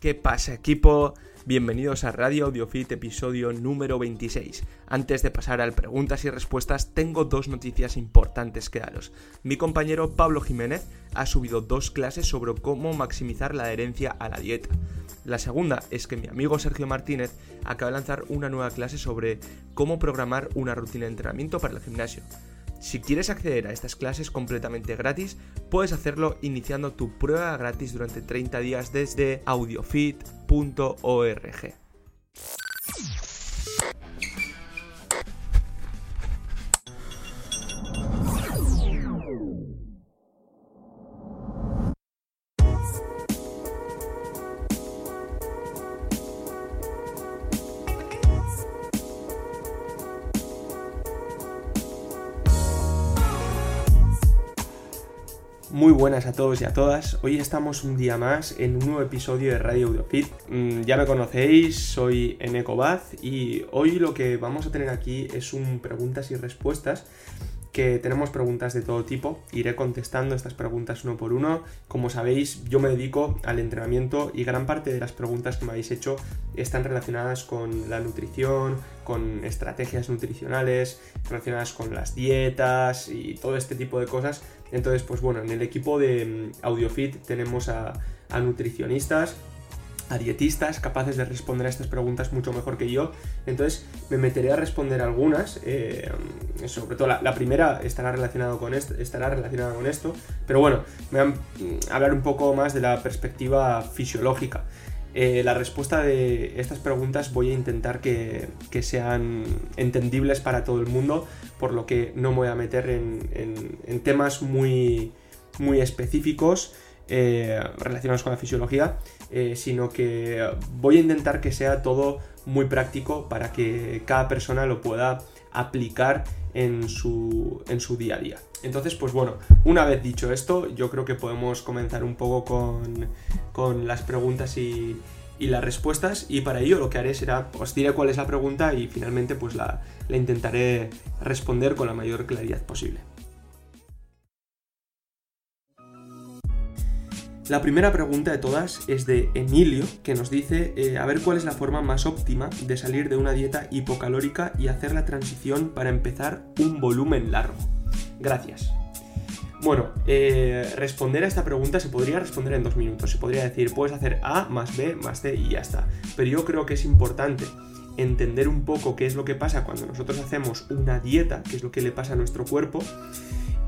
¿Qué pasa equipo? Bienvenidos a Radio Audiofit episodio número 26. Antes de pasar al preguntas y respuestas, tengo dos noticias importantes que daros. Mi compañero Pablo Jiménez ha subido dos clases sobre cómo maximizar la adherencia a la dieta. La segunda es que mi amigo Sergio Martínez acaba de lanzar una nueva clase sobre cómo programar una rutina de entrenamiento para el gimnasio. Si quieres acceder a estas clases completamente gratis, puedes hacerlo iniciando tu prueba gratis durante 30 días desde audiofit.org. buenas a todos y a todas. Hoy estamos un día más en un nuevo episodio de Radio Audiofit. Mm, ya me conocéis, soy Eneco Baz y hoy lo que vamos a tener aquí es un preguntas y respuestas que tenemos preguntas de todo tipo. Iré contestando estas preguntas uno por uno. Como sabéis, yo me dedico al entrenamiento y gran parte de las preguntas que me habéis hecho están relacionadas con la nutrición, con estrategias nutricionales, relacionadas con las dietas y todo este tipo de cosas entonces, pues bueno, en el equipo de mm, AudioFit tenemos a, nutricionistas, a dietistas capaces de responder a estas preguntas mucho mejor que yo. Entonces me meteré a responder algunas. Eh, sobre todo la, primera estará, relacionado con esto, estará relacionada con esto. Pero bueno, voy a mm, hablar un poco más de la perspectiva fisiológica. Eh, la respuesta de estas preguntas voy a intentar que, sean entendibles para todo el mundo, por lo que no me voy a meter en, temas muy, muy específicos eh, relacionados con la fisiología, eh, sino que voy a intentar que sea todo muy práctico para que cada persona lo pueda aplicar en su, en su día a día. Entonces, pues bueno, una vez dicho esto, yo creo que podemos comenzar un poco con, las preguntas y, las respuestas. Y para ello lo que haré será, os diré cuál es la pregunta y finalmente pues la, la intentaré responder con la mayor claridad posible. La primera pregunta de todas es de Emilio, que nos dice eh, a ver cuál es la forma más óptima de salir de una dieta hipocalórica y hacer la transición para empezar un volumen largo. Gracias. Bueno, eh, responder a esta pregunta se podría responder en dos minutos. Se podría decir, puedes hacer A más B más C y ya está. Pero yo creo que es importante entender un poco qué es lo que pasa cuando nosotros hacemos una dieta, qué es lo que le pasa a nuestro cuerpo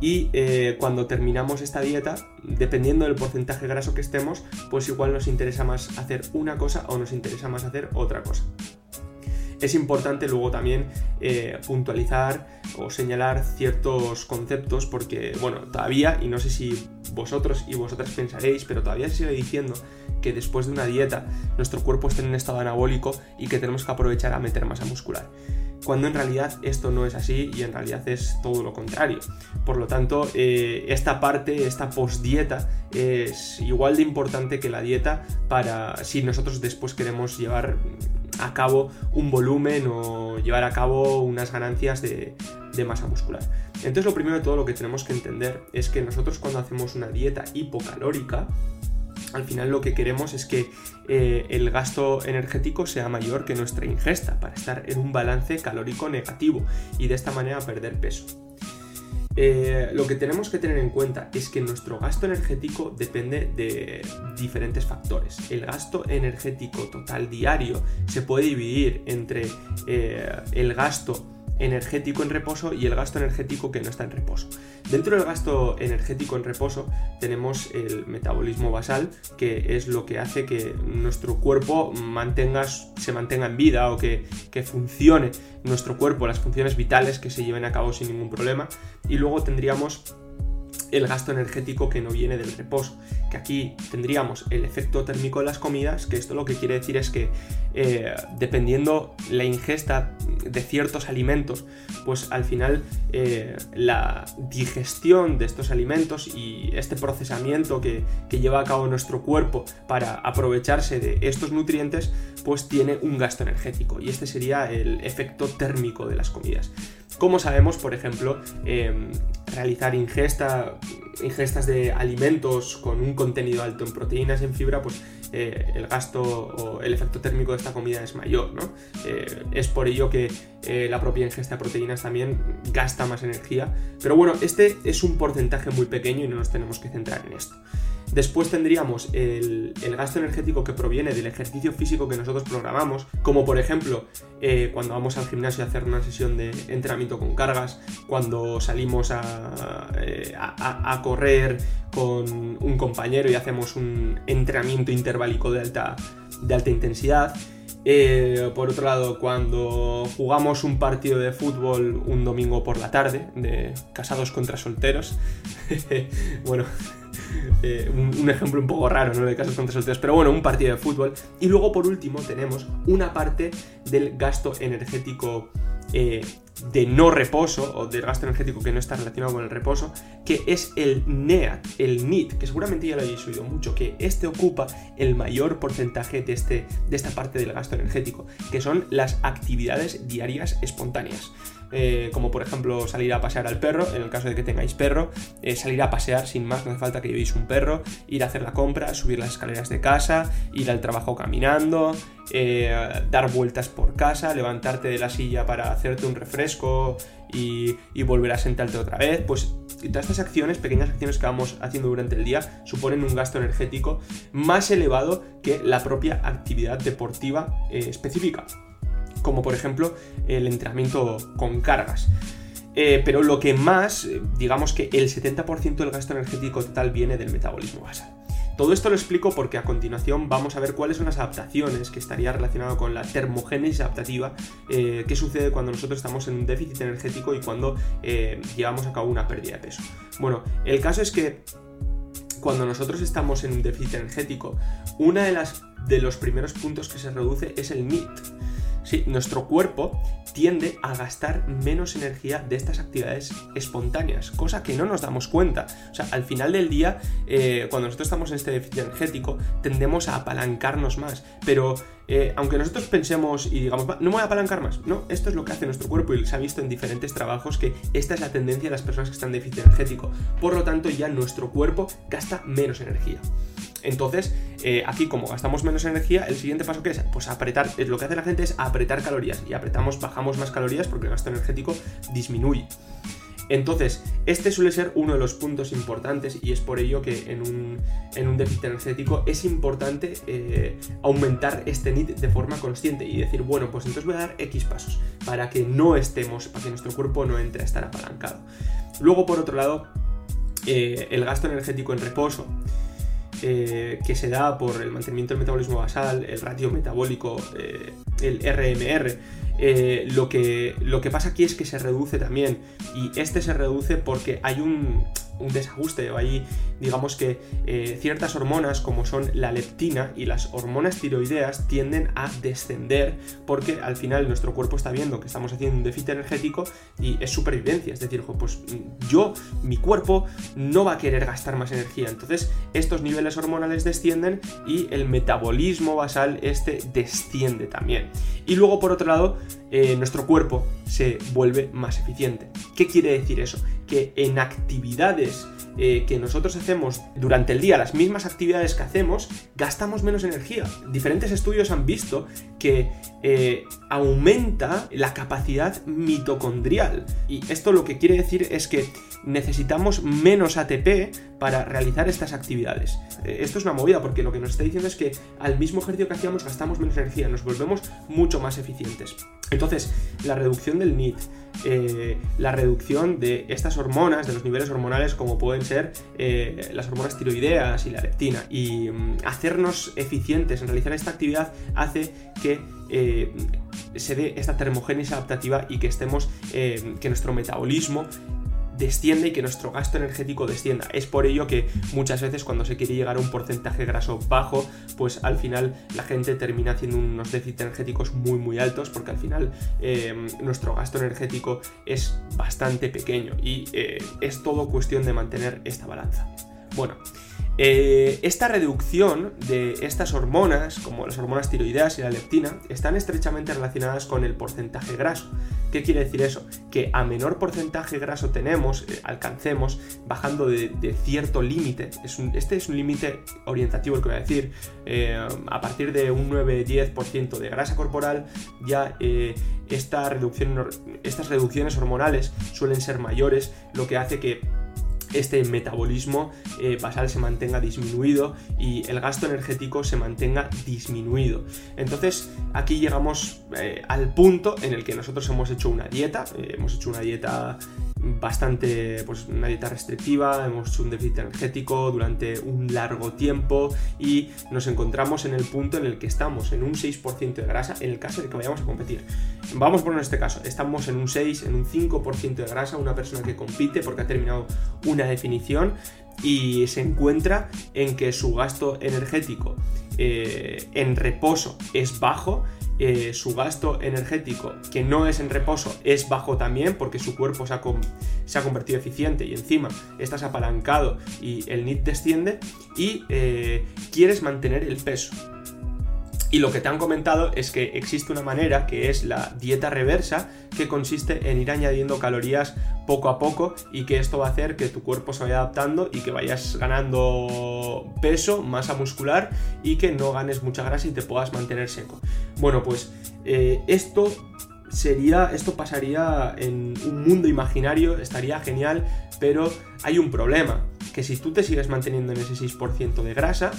y eh, cuando terminamos esta dieta, dependiendo del porcentaje graso que estemos, pues igual nos interesa más hacer una cosa o nos interesa más hacer otra cosa. Es importante luego también eh, puntualizar o señalar ciertos conceptos porque, bueno, todavía, y no sé si vosotros y vosotras pensaréis, pero todavía se sigue diciendo que después de una dieta nuestro cuerpo está en un estado anabólico y que tenemos que aprovechar a meter masa muscular cuando en realidad esto no es así y en realidad es todo lo contrario. Por lo tanto, eh, esta parte, esta postdieta, es igual de importante que la dieta para si nosotros después queremos llevar a cabo un volumen o llevar a cabo unas ganancias de, de masa muscular. Entonces lo primero de todo lo que tenemos que entender es que nosotros cuando hacemos una dieta hipocalórica, al final lo que queremos es que eh, el gasto energético sea mayor que nuestra ingesta para estar en un balance calórico negativo y de esta manera perder peso. Eh, lo que tenemos que tener en cuenta es que nuestro gasto energético depende de diferentes factores. El gasto energético total diario se puede dividir entre eh, el gasto energético en reposo y el gasto energético que no está en reposo. Dentro del gasto energético en reposo tenemos el metabolismo basal, que es lo que hace que nuestro cuerpo mantenga, se mantenga en vida o que, que funcione nuestro cuerpo, las funciones vitales que se lleven a cabo sin ningún problema. Y luego tendríamos el gasto energético que no viene del reposo. Que aquí tendríamos el efecto térmico de las comidas, que esto lo que quiere decir es que eh, dependiendo la ingesta de ciertos alimentos, pues al final eh, la digestión de estos alimentos y este procesamiento que, que lleva a cabo nuestro cuerpo para aprovecharse de estos nutrientes, pues tiene un gasto energético y este sería el efecto térmico de las comidas. Como sabemos, por ejemplo, em, realizar ingesta ingestas de alimentos con un contenido alto en proteínas y en fibra, pues eh, el gasto o el efecto térmico de esta comida es mayor, ¿no? Eh, es por ello que eh, la propia ingesta de proteínas también gasta más energía. Pero bueno, este es un porcentaje muy pequeño y no nos tenemos que centrar en esto. Después tendríamos el, gasto energético que proviene del ejercicio físico que nosotros programamos, como por ejemplo eh, cuando vamos al gimnasio a hacer una sesión de entrenamiento con cargas, cuando salimos a, eh, correr con un compañero y hacemos un entrenamiento interválico de alta, de alta intensidad. Eh, por otro lado, cuando jugamos un partido de fútbol un domingo por la tarde, de casados contra solteros, bueno, eh, un, ejemplo un poco raro, ¿no? De casos contra solteros, pero bueno, un partido de fútbol. Y luego, por último, tenemos una parte del gasto energético eh, de no reposo, o del gasto energético que no está relacionado con el reposo, que es el NEAT, el NIT, que seguramente ya lo habéis oído mucho, que este ocupa el mayor porcentaje de, este, de esta parte del gasto energético, que son las actividades diarias espontáneas. Eh, como por ejemplo salir a pasear al perro, en el caso de que tengáis perro, eh, salir a pasear sin más, no hace falta que llevéis un perro, ir a hacer la compra, subir las escaleras de casa, ir al trabajo caminando, eh, dar vueltas por casa, levantarte de la silla para hacerte un refresco y, y volver a sentarte otra vez, pues todas estas acciones, pequeñas acciones que vamos haciendo durante el día, suponen un gasto energético más elevado que la propia actividad deportiva específica como por ejemplo el entrenamiento con cargas. Eh, pero lo que más, eh, digamos que el 70% del gasto energético total viene del metabolismo basal. Todo esto lo explico porque a continuación vamos a ver cuáles son las adaptaciones que estaría relacionado con la termogénesis adaptativa eh, que sucede cuando nosotros estamos en un déficit energético y cuando llevamos a cabo una pérdida de peso. Bueno, el caso es que cuando nosotros estamos en un déficit energético, una de las de los primeros puntos que se reduce es el NIT. Sí, nuestro cuerpo tiende a gastar menos energía de estas actividades espontáneas, cosa que no nos damos cuenta. O sea, al final del día, eh, cuando nosotros estamos en este déficit energético, tendemos a apalancarnos más. Pero eh, aunque nosotros pensemos y digamos, no me voy a apalancar más, no, esto es lo que hace nuestro cuerpo y se ha visto en diferentes trabajos que esta es la tendencia de las personas que están en déficit energético. Por lo tanto, ya nuestro cuerpo gasta menos energía. Entonces, eh, aquí como gastamos menos energía, el siguiente paso que es, pues apretar, lo que hace la gente es apretar calorías y apretamos, bajamos más calorías porque el gasto energético disminuye. Entonces, este suele ser uno de los puntos importantes y es por ello que en un, déficit energético es importante eh, aumentar este NIT de forma consciente y decir, bueno, pues entonces voy a dar X pasos para que no estemos, para que nuestro cuerpo no entre a estar apalancado. Luego, por otro lado, eh, el gasto energético en reposo. Eh, que se da por el mantenimiento del metabolismo basal, el ratio metabólico, eh, el RMR. Eh, lo, que, lo que pasa aquí es que se reduce también y este se reduce porque hay un, un desajuste o hay, digamos que eh, ciertas hormonas como son la leptina y las hormonas tiroideas tienden a descender porque al final nuestro cuerpo está viendo que estamos haciendo un déficit energético y es supervivencia, es decir, pues yo, mi cuerpo no va a querer gastar más energía, entonces estos niveles hormonales descienden y el metabolismo basal este desciende también. Y luego por otro lado, eh, nuestro cuerpo se vuelve más eficiente. ¿Qué quiere decir eso? Que en actividades eh, que nosotros hacemos durante el día, las mismas actividades que hacemos, gastamos menos energía. Diferentes estudios han visto que eh, aumenta la capacidad mitocondrial. Y esto lo que quiere decir es que necesitamos menos ATP para realizar estas actividades. Eh, esto es una movida porque lo que nos está diciendo es que al mismo ejercicio que hacíamos gastamos menos energía, nos volvemos mucho más eficientes. Entonces, la reducción del NIT, eh, la reducción de estas hormonas, de los niveles hormonales como pueden ser eh, las hormonas tiroideas y la leptina, y mm, hacernos eficientes en realizar esta actividad hace que se dé esta termogénesis adaptativa y que estemos, que nuestro metabolismo descienda y que nuestro gasto energético descienda. Es por ello que muchas veces cuando se quiere llegar a un porcentaje graso bajo, pues al final la gente termina haciendo unos déficits energéticos muy muy altos porque al final em, nuestro gasto energético es bastante pequeño y eh, es todo cuestión de mantener esta balanza. Bueno, Eh, esta reducción de estas hormonas, como las hormonas tiroideas y la leptina, están estrechamente relacionadas con el porcentaje graso. ¿Qué quiere decir eso? Que a menor porcentaje graso tenemos, eh, alcancemos, bajando de, cierto límite, este es un límite orientativo el que voy a decir, eh, a partir de un 9-10% de grasa corporal, ya esta reducción, estas reducciones hormonales suelen ser mayores, lo que hace que este metabolismo eh, basal se mantenga disminuido y el gasto energético se mantenga disminuido. Entonces aquí llegamos eh, al punto en el que nosotros hemos hecho una dieta, eh, hemos hecho una dieta bastante, pues una dieta restrictiva, hemos hecho un déficit energético durante un largo tiempo y nos encontramos en el punto en el que estamos, en un 6% de grasa, en el caso de que vayamos a competir. Vamos por este caso, estamos en un 6, en un 5% de grasa, una persona que compite porque ha terminado una definición y se encuentra en que su gasto energético eh, en reposo es bajo eh, su gasto energético, que no es en reposo, es bajo también porque su cuerpo se ha, convertido eficiente y encima estás apalancado y el NIT desciende y eh, quieres mantener el peso. Y lo que te han comentado es que existe una manera que es la dieta reversa, que consiste en ir añadiendo calorías poco a poco y que esto va a hacer que tu cuerpo se vaya adaptando y que vayas ganando peso, masa muscular y que no ganes mucha grasa y te puedas mantener seco. Bueno, pues eh, esto sería, esto pasaría en un mundo imaginario, estaría genial, pero hay un problema, que si tú te sigues manteniendo en ese 6% de grasa,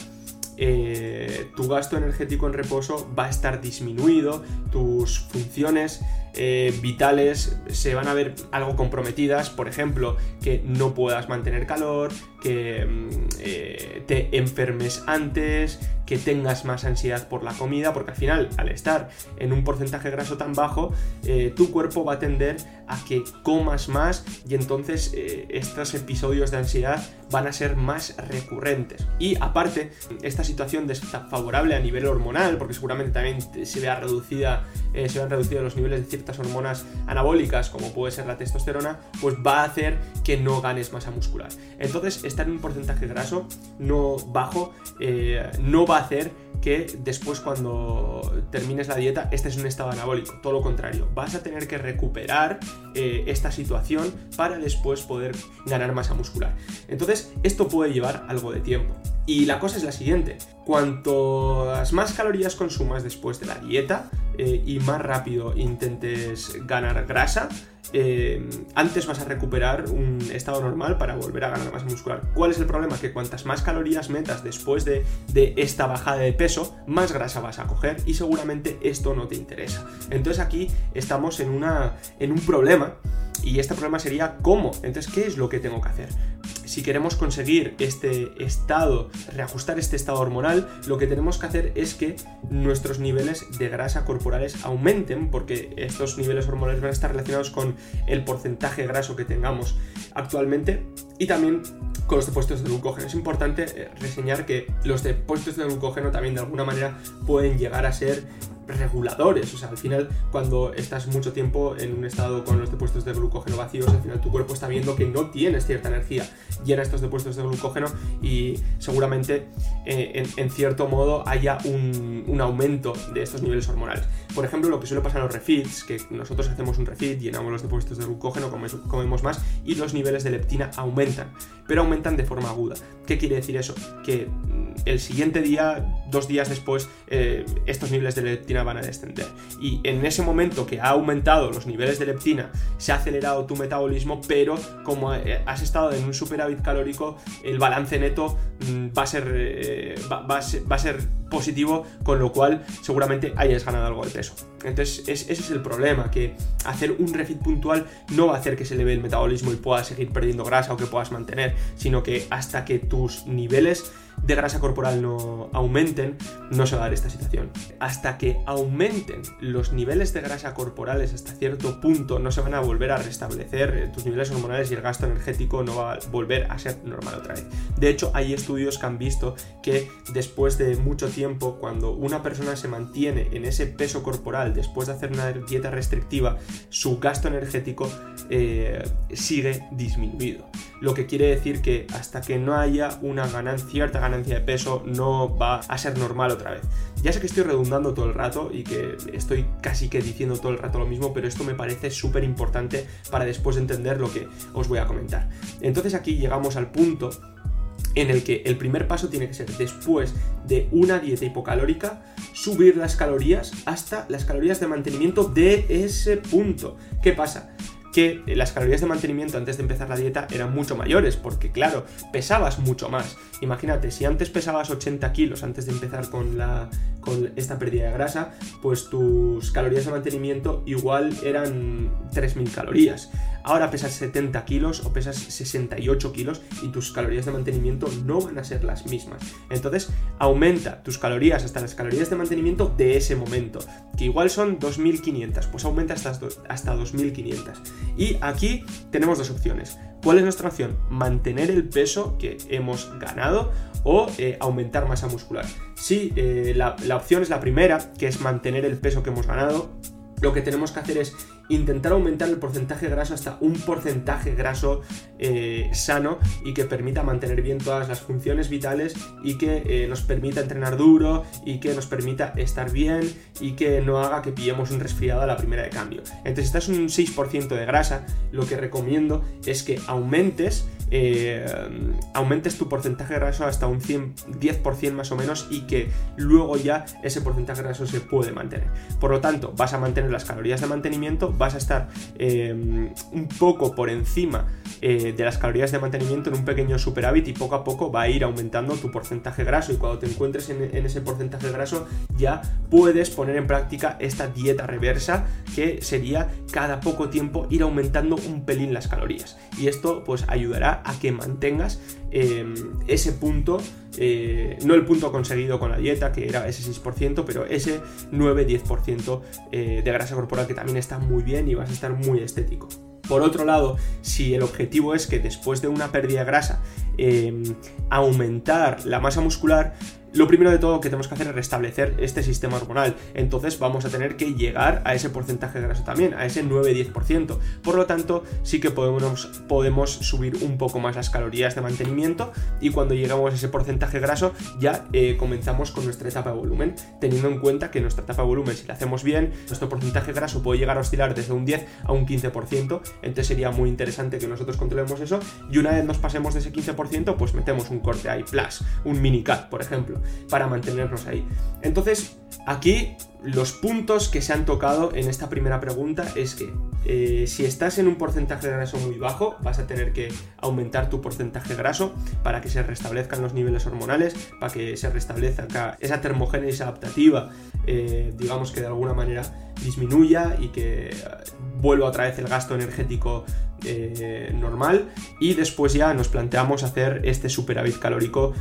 eh, tu gasto energético en reposo va a estar disminuido, tus funciones eh, vitales se van a ver algo comprometidas, por ejemplo, que no puedas mantener calor, que mm, eh, te enfermes antes, que tengas más ansiedad por la comida, porque al final, al estar en un porcentaje graso tan bajo, eh, tu cuerpo va a tender a que comas más y entonces estos episodios de ansiedad van a ser más recurrentes. Y aparte, esta situación desfavorable a nivel hormonal, porque seguramente también se vea reducida, se vean reducidos los niveles de ciertas hormonas anabólicas, como puede ser la testosterona, pues va a hacer que no ganes masa muscular. Entonces, estar en un porcentaje graso no bajo eh, no va a hacer que después cuando termines la dieta estés en un estado anabólico. Todo lo contrario, vas a tener que recuperar eh, esta situación para después poder ganar masa muscular. Entonces, esto puede llevar algo de tiempo. Y la cosa es la siguiente, cuantas más calorías consumas después de la dieta eh, y más rápido intentes ganar grasa, eh, antes vas a recuperar un estado normal para volver a ganar masa muscular. ¿Cuál es el problema? Que cuantas más calorías metas después de, esta bajada de peso, más grasa vas a coger y seguramente esto no te interesa. Entonces aquí estamos en, un problema y este problema sería cómo. Entonces, ¿qué es lo que tengo que hacer? si queremos conseguir este estado, reajustar este estado hormonal, lo que tenemos que hacer es que nuestros niveles de grasa corporales aumenten, porque estos niveles hormonales van a estar relacionados con el porcentaje graso que tengamos actualmente y también con los depósitos de glucógeno. Es importante eh, reseñar que los depósitos de glucógeno también de alguna manera pueden llegar a ser reguladores. O sea, al final, cuando estás mucho tiempo en un estado con los depósitos de glucógeno vacíos, al final tu cuerpo está viendo que no tienes cierta energía. Llena estos depósitos de glucógeno y seguramente eh, en, cierto modo haya un, aumento de estos niveles hormonales. Por ejemplo, lo que suele pasar en los refits, que nosotros hacemos un refit, llenamos los depósitos de glucógeno, comemos más y los niveles de leptina aumentan, pero aumentan de forma aguda. ¿Qué quiere decir eso? Que mm, el siguiente día, dos días después, eh, estos niveles de leptina van a descender. Y en ese momento que ha aumentado los niveles de leptina, se ha acelerado tu metabolismo, pero como eh, has estado en un superávit calórico, el balance neto mm, va a ser, eh, va, a ser, positivo, con lo cual seguramente hayas ganado algo de peso. でしょ。う Entonces, ese es el problema, que hacer un refit puntual no va a hacer que se eleve el metabolismo y puedas seguir perdiendo grasa o que puedas mantener, sino que hasta que tus niveles de grasa corporal no aumenten, no se va a dar esta situación. Hasta que aumenten los niveles de grasa corporales hasta cierto punto, no se van a volver a restablecer eh, tus niveles hormonales y el gasto energético no va a volver a ser normal otra vez. De hecho, hay estudios que han visto que después de mucho tiempo, cuando una persona se mantiene en ese peso corporal después de hacer una dieta restrictiva, su gasto energético eh, sigue disminuido. Lo que quiere decir que hasta que no haya una cierta ganancia de peso, no va a ser normal otra vez. Ya sé que estoy redundando todo el rato y que estoy casi que diciendo todo el rato lo mismo, pero esto me parece súper importante para después entender lo que os voy a comentar. Entonces aquí llegamos al punto en el que el primer paso tiene que ser después de una dieta hipocalórica, subir las calorías hasta las calorías de mantenimiento de ese punto. ¿Qué pasa? que las calorías de mantenimiento antes de empezar la dieta eran mucho mayores, porque claro, pesabas mucho más. Imagínate, si antes pesabas 80 kilos antes de empezar con, la, con esta pérdida de grasa, pues tus calorías de mantenimiento igual eran 3.000 calorías. Ahora pesas 70 kilos o pesas 68 kilos y tus calorías de mantenimiento no van a ser las mismas. Entonces aumenta tus calorías hasta las calorías de mantenimiento de ese momento, que igual son 2500, pues aumenta hasta, hasta 2500. Y aquí tenemos dos opciones. ¿Cuál es nuestra opción? Mantener el peso que hemos ganado o eh, aumentar masa muscular. Si eh, la, la opción es la primera, que es mantener el peso que hemos ganado, lo que tenemos que hacer es intentar aumentar el porcentaje graso hasta un porcentaje graso eh, sano y que permita mantener bien todas las funciones vitales y que eh, nos permita entrenar duro y que nos permita estar bien y que no haga que pillemos un resfriado a la primera de cambio. Entonces, si estás un 6% de grasa, lo que recomiendo es que aumentes eh, aumentes tu porcentaje graso hasta un 10% más o menos y que luego ya ese porcentaje graso se puede mantener. Por lo tanto, vas a mantener las calorías de mantenimiento, vas a estar eh, un poco por encima eh, de las calorías de mantenimiento en un pequeño superávit y poco a poco va a ir aumentando tu porcentaje graso y cuando te encuentres en, en ese porcentaje graso ya puedes poner en práctica esta dieta reversa que sería cada poco tiempo ir aumentando un pelín las calorías y esto pues ayudará a que mantengas em, ese punto, eh, no el punto conseguido con la dieta, que era ese 6%, pero ese 9-10% eh, de grasa corporal que también está muy bien y vas a estar muy estético. Por otro lado, si el objetivo es que después de una pérdida de grasa em, aumentar la masa muscular, lo primero de todo que tenemos que hacer es restablecer este sistema hormonal. Entonces vamos a tener que llegar a ese porcentaje de grasa también, a ese 9-10%. Por lo tanto, sí que podemos, podemos subir un poco más las calorías de mantenimiento y cuando llegamos a ese porcentaje graso ya eh, comenzamos con nuestra etapa de volumen, teniendo en cuenta que nuestra etapa de volumen, si la hacemos bien, nuestro porcentaje graso puede llegar a oscilar desde un 10 a un 15%, entonces sería muy interesante que nosotros controlemos eso y una vez nos pasemos de ese 15%, pues metemos un corte ahí, plus, un mini cut, por ejemplo para mantenernos ahí. Entonces, aquí los puntos que se han tocado en esta primera pregunta es que eh, si estás en un porcentaje de graso muy bajo, vas a tener que aumentar tu porcentaje graso para que se restablezcan los niveles hormonales, para que se restablezca esa termogénesis adaptativa, eh, digamos que de alguna manera disminuya y que eh, vuelva otra vez el gasto energético normal y después ya nos planteamos hacer este superávit calórico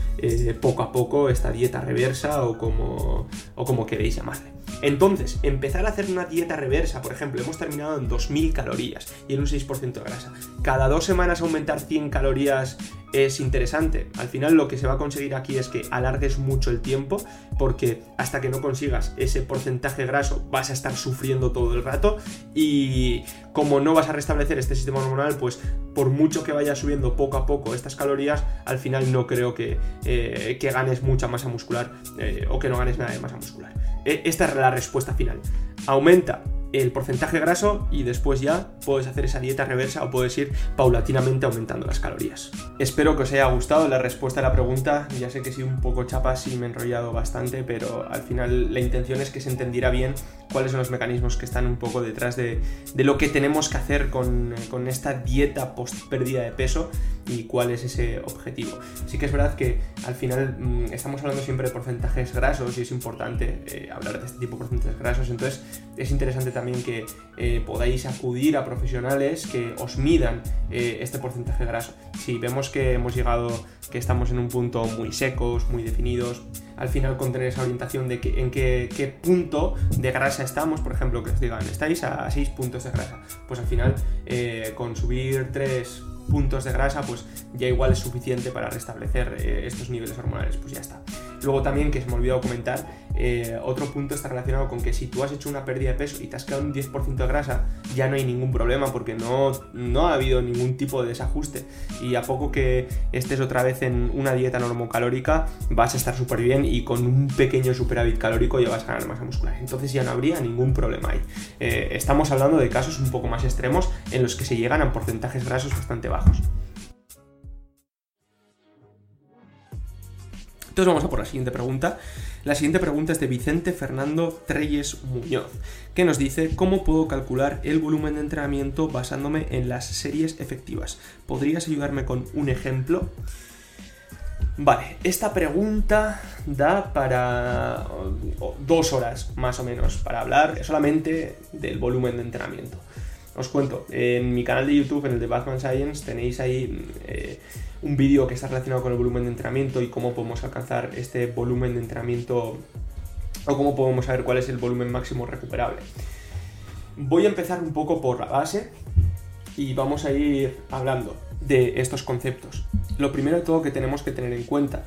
poco a poco, esta dieta reversa o como, o como queréis llamarle. Entonces, empezar a hacer una dieta reversa, por ejemplo, hemos terminado en 2000 calorías y en un 6% de grasa. Cada dos semanas aumentar 100 calorías es interesante. Al final lo que se va a conseguir aquí es que alargues mucho el tiempo porque hasta que no consigas ese porcentaje graso vas a estar sufriendo todo el rato y como no vas a restablecer este sistema hormonal pues por mucho que vaya subiendo poco a poco estas calorías al final no creo que, eh, ganes mucha masa muscular eh, o que no ganes nada de masa muscular. E, esta es la respuesta final. Aumenta el porcentaje graso y después ya puedes hacer esa dieta reversa o puedes ir paulatinamente aumentando las calorías. Espero que os haya gustado la respuesta a la pregunta. Ya sé que sí un poco chapas y me he enrollado bastante, pero al final la intención es que se entendiera bien cuáles son los mecanismos que están un poco detrás de, lo que tenemos que hacer con, esta dieta post pérdida de peso y cuál es ese objetivo. Sí que es verdad que al final mm, estamos hablando siempre de porcentajes grasos y es importante eh, hablar de este tipo de porcentajes grasos, entonces es interesante también que eh, podáis acudir a profesionales que os midan eh, este porcentaje graso. Si vemos que hemos llegado, que estamos en un punto muy secos, muy definidos, al final con tener esa orientación de que, en qué, punto de grasa estamos, por ejemplo, que os digan, estáis a 6 puntos de grasa, pues al final eh, con subir 3 puntos de grasa, pues ya igual es suficiente para restablecer estos niveles hormonales, pues ya está. Luego también, que se me olvidó comentar, eh, otro punto está relacionado con que si tú has hecho una pérdida de peso y te has quedado un 10% de grasa, ya no hay ningún problema porque no, no ha habido ningún tipo de desajuste. Y a poco que estés otra vez en una dieta normocalórica, vas a estar súper bien y con un pequeño superávit calórico ya vas a ganar masa muscular. Entonces ya no habría ningún problema ahí. Eh, estamos hablando de casos un poco más extremos en los que se llegan a porcentajes grasos bastante bajos. Entonces vamos a por la siguiente pregunta. La siguiente pregunta es de Vicente Fernando Treyes Muñoz, que nos dice cómo puedo calcular el volumen de entrenamiento basándome en las series efectivas. ¿Podrías ayudarme con un ejemplo? Vale, esta pregunta da para dos horas más o menos para hablar solamente del volumen de entrenamiento. Os cuento, en mi canal de YouTube, en el de Batman Science, tenéis ahí eh, un vídeo que está relacionado con el volumen de entrenamiento y cómo podemos alcanzar este volumen de entrenamiento o cómo podemos saber cuál es el volumen máximo recuperable. Voy a empezar un poco por la base y vamos a ir hablando de estos conceptos. Lo primero de todo que tenemos que tener en cuenta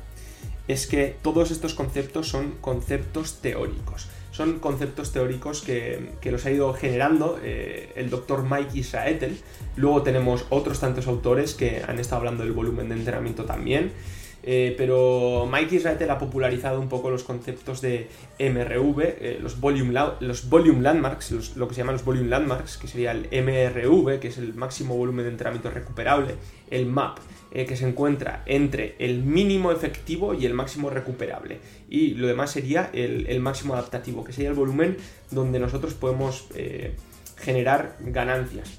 es que todos estos conceptos son conceptos teóricos son conceptos teóricos que, los ha ido generando eh, el doctor Mike Israetel. Luego tenemos otros tantos autores que han estado hablando del volumen de entrenamiento también. Eh, pero Mike Israetel ha popularizado un poco los conceptos de MRV, eh, los, volume los volume landmarks, lo que se llaman los volume landmarks, que sería el MRV, que es el máximo volumen de entrenamiento recuperable, el MAP, eh, que se encuentra entre el mínimo efectivo y el máximo recuperable. Y lo demás sería el, máximo adaptativo, que sería el volumen donde nosotros podemos generar ganancias.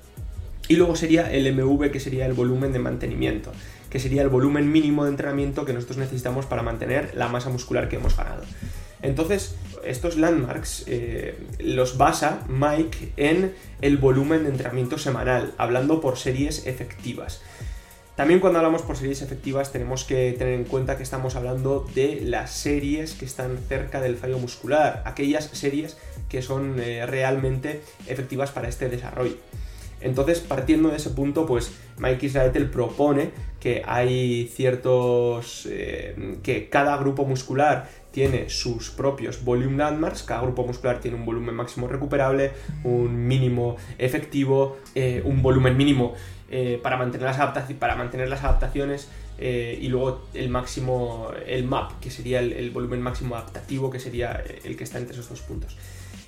Y luego sería el MV, que sería el volumen de mantenimiento, que sería el volumen mínimo de entrenamiento que nosotros necesitamos para mantener la masa muscular que hemos ganado. Entonces, estos landmarks eh, los basa Mike en el volumen de entrenamiento semanal, hablando por series efectivas. También cuando hablamos por series efectivas tenemos que tener en cuenta que estamos hablando de las series que están cerca del fallo muscular, aquellas series que son eh, realmente efectivas para este desarrollo. Entonces, partiendo de ese punto, pues Mike Israetel propone que hay ciertos. Eh, que cada grupo muscular tiene sus propios volume landmarks, cada grupo muscular tiene un volumen máximo recuperable, un mínimo efectivo, eh, un volumen mínimo eh, para, mantener las adaptaciones y luego el máximo, el MAP, que sería el, volumen máximo adaptativo, que sería el que está entre esos dos puntos.